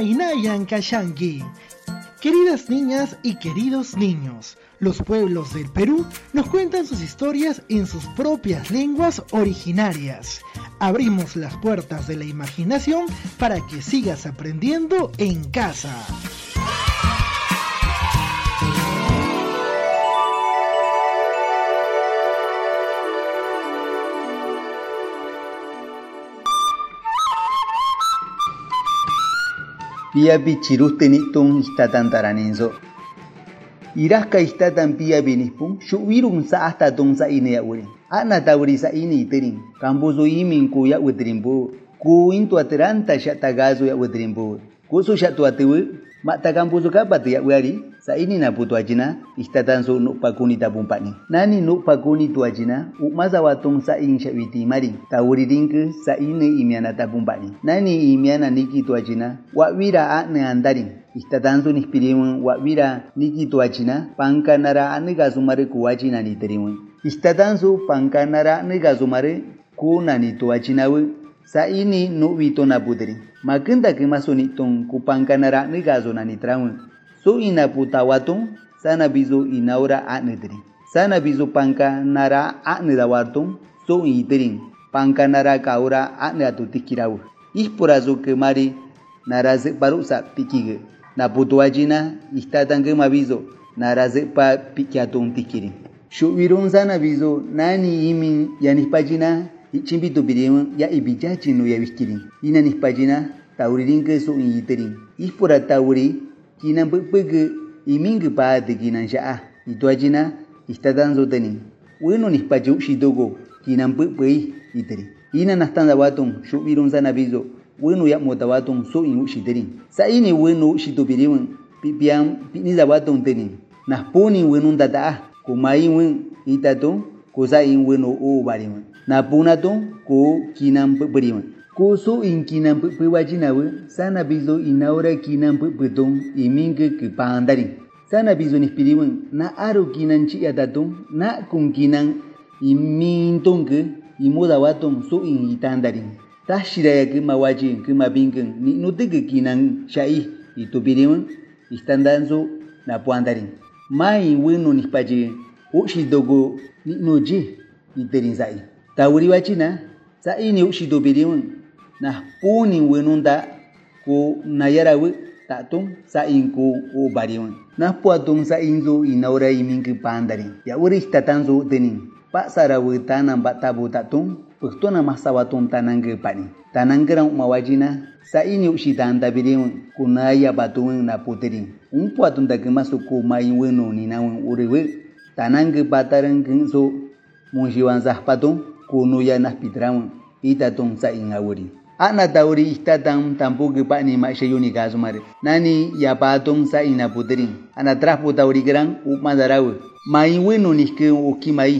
Inayan Kashanki. Queridas niñas y queridos niños, los pueblos del Perú nos cuentan sus historias en sus propias lenguas originarias. Abrimos las puertas de la imaginación para que sigas aprendiendo en casa. Piapi chiruste nitun istatan taraninzo. Irasca istatan piapi nispun, syuwirun sa hasta tun sa ini ya urin. Ana tawri sa ini iterin, kambuzu imin ku ya witrimbu, ku intu ateranta syak tagazu ya witrimbu. Ku su mak ta kambuzu kapat ya wari, sa ini na putu ajina, istatan su nuk pakuni tabumpak ni. Nani nuk pakuni tu ajina, uk maza watung sa ing syak witi mari, tawri dingke sa ini imiana tabumpak ni. Nani imiana niki tu ajina, wak wira andarin, istatanzu nispirimun wak wira niki tu nara ane gazumare ku ajina ni terimun. Istatanzu pangka nara ane gazumare ku nani tu ajina we, sa ini nuk wito na putri. Makenda ke maso nitong ku pangka nara ane gazo nani tramun. So ina puta watung, sana bizo inaura akne teri. Sana bizo pangka nara akne da watung, so iterin. Pangka nara kaura akne atu tikirawu. Ispurazo ke mari nara paru sa pikige. Na putu ajina, istatan ke mabizo, nara pa pikiatung tikirin. Syuwirun sana bizo, nani imin yanispajina, ichimbitu birimun, ya ibijachinu ya wiskirin. Ina nispajina, tauririn ke so iterin. Ispura tauri, kina pege imingi pa de kina shaa itu ajina istatan zoteni bueno ni. Pachu shidogo kina pege iteri ina nastanda watung shubirun sana bizo bueno ya motawatung so in ushiteri sa ini bueno ushitopirimun pipian piniza watung teni naspuni bueno tata kumai wen itato kosa in bueno napunato ko kinan pege Kusu inkinan pewajina we sana bizo inaura kinan pepetong iminge ke pandarin. Sana bizo nispiriwen na aro kinan ci atatung na kun kinan imintong ke imoda watong so in itandarin. Tashira ya ke mawaji ke mabingeng ni nutege kinan syai itu piriwen istandanzo na. Mai weno nispaje ukshidogo ni noji iterin sai. Tawuri wachina sa ini ukshido piriwen nah puni wenunda ko nayarawe tatung sa inku o bariun nah puatung sa inzo inaura imingi pandarin ya uris tatanzo tenin pak sarawe tanam bat tabu tatung Pekto na masawatung tanangge pani. Tananggerang mawajina sa ini usitan tabirin kunaya batungen na puterin. Un puatun da masuk ku mai weno ni nawang patung kunuya nah pitrawan. Itatung sa ingawuri. ana tauri istatan tampuki pani makshayuni kasumari nani yapatun sa ina ana traspu tauri gran umadarawe mai wenu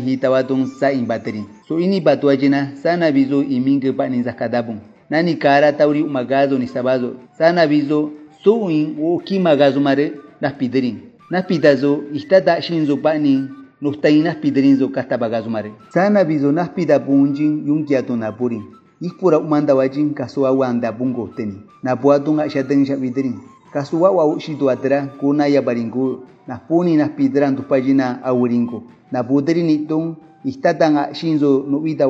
hitawatun sa imbatrin so ini patuachina sana bizo iminke pani zakadapun nani kara tauri umagazo ni sabazo. Sana bizo so in ukimagazo mare naspidrin naspitazo istata shinzo pani Nuktainaspi casta bagazo mare. Sana viso nas pida bunjin yunkiato napurin. Ispura umanda wajin kasua wanda bungo teni. Napuatun ashaten shabiderin. Kasua wa ushitu atra kuna ya baringu. Napuni naspidran tupajina Na Napuderin itun istatan ashinzo nubida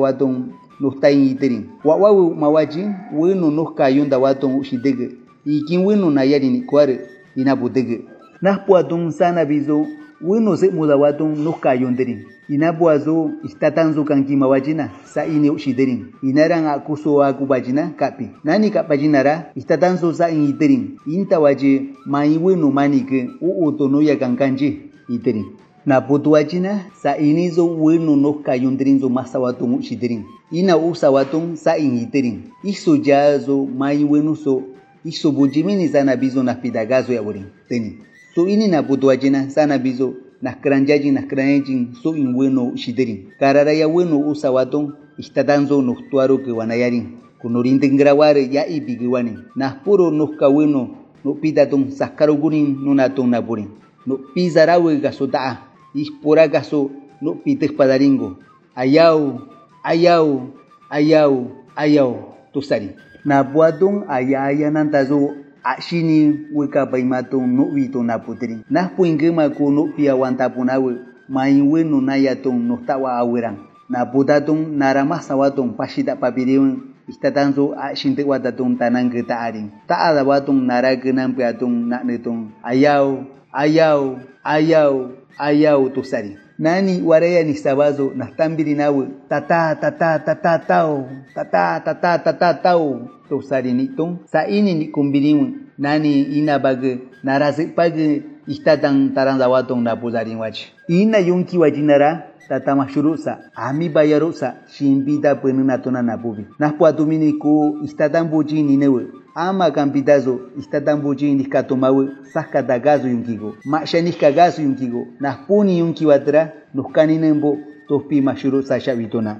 nos tain iterin. Wawawu mawajin winu nukka yunda waton ushidege. Ikin winu nayarin ikware Nas Naspuatun sana viso wenu se muda watung nuh kayun terin. inabuazo istatanzo kanki mawajina sa ini ushiterin inarang akuso aku bajina kapi nani kapajinara istatanzo sa in iterin inta waje mai wenu manike u utono ya na putu sa ini zo wenu no kayundrin zo masawatung ushiterin ina usawatung sa in iterin iso jazo mai wenu so iso bujimini sana bizo na so inina buduajina sana bizo naskranyajin naskranyajin so in weno shiderin kararaya weno usawaton istatanzo noctuaro que wanayarin kunorinten graware ya ibigiwanin naspuro nosca weno nopitatun sascarogurin nunaton napurin nopizarawe gasota'a ispora gaso nopitejpadaringo ayau ayau ayau ayau tusari napuatun ayayanantazo ayaya nantazo Aksini wika paimatong nubi to na putri. Nah puingema ku nubi awanta punawe. Mai wenu nayatong nuhtawa awirang. Na putatong naramah sawatong pasita papiriwan istatanso a shinte watatong tanang kita aring. Taada watong naragenang piatong naknetong ayaw, ayaw, ayaw, ayaw tusari. Nani waraya ni sabazo na tambiri nawe tata tata tata tau. Tata tata tata tau. Tusari nitong sa ini ni nani ina bage narasi page istatang tarang zawatong na puzaring wach. Ina yungki tatamashrusa amibayarusa shimpita puenunatuna napupi najpo atumini ku istatambuchi ninewe ama campitazo istatambuchi nishkatomawe sajkatakazo yunkigo. Masha nishkakazo yunkigo. Najpuni yunkiwatra nojkaninenpo tospimashuru sashavitona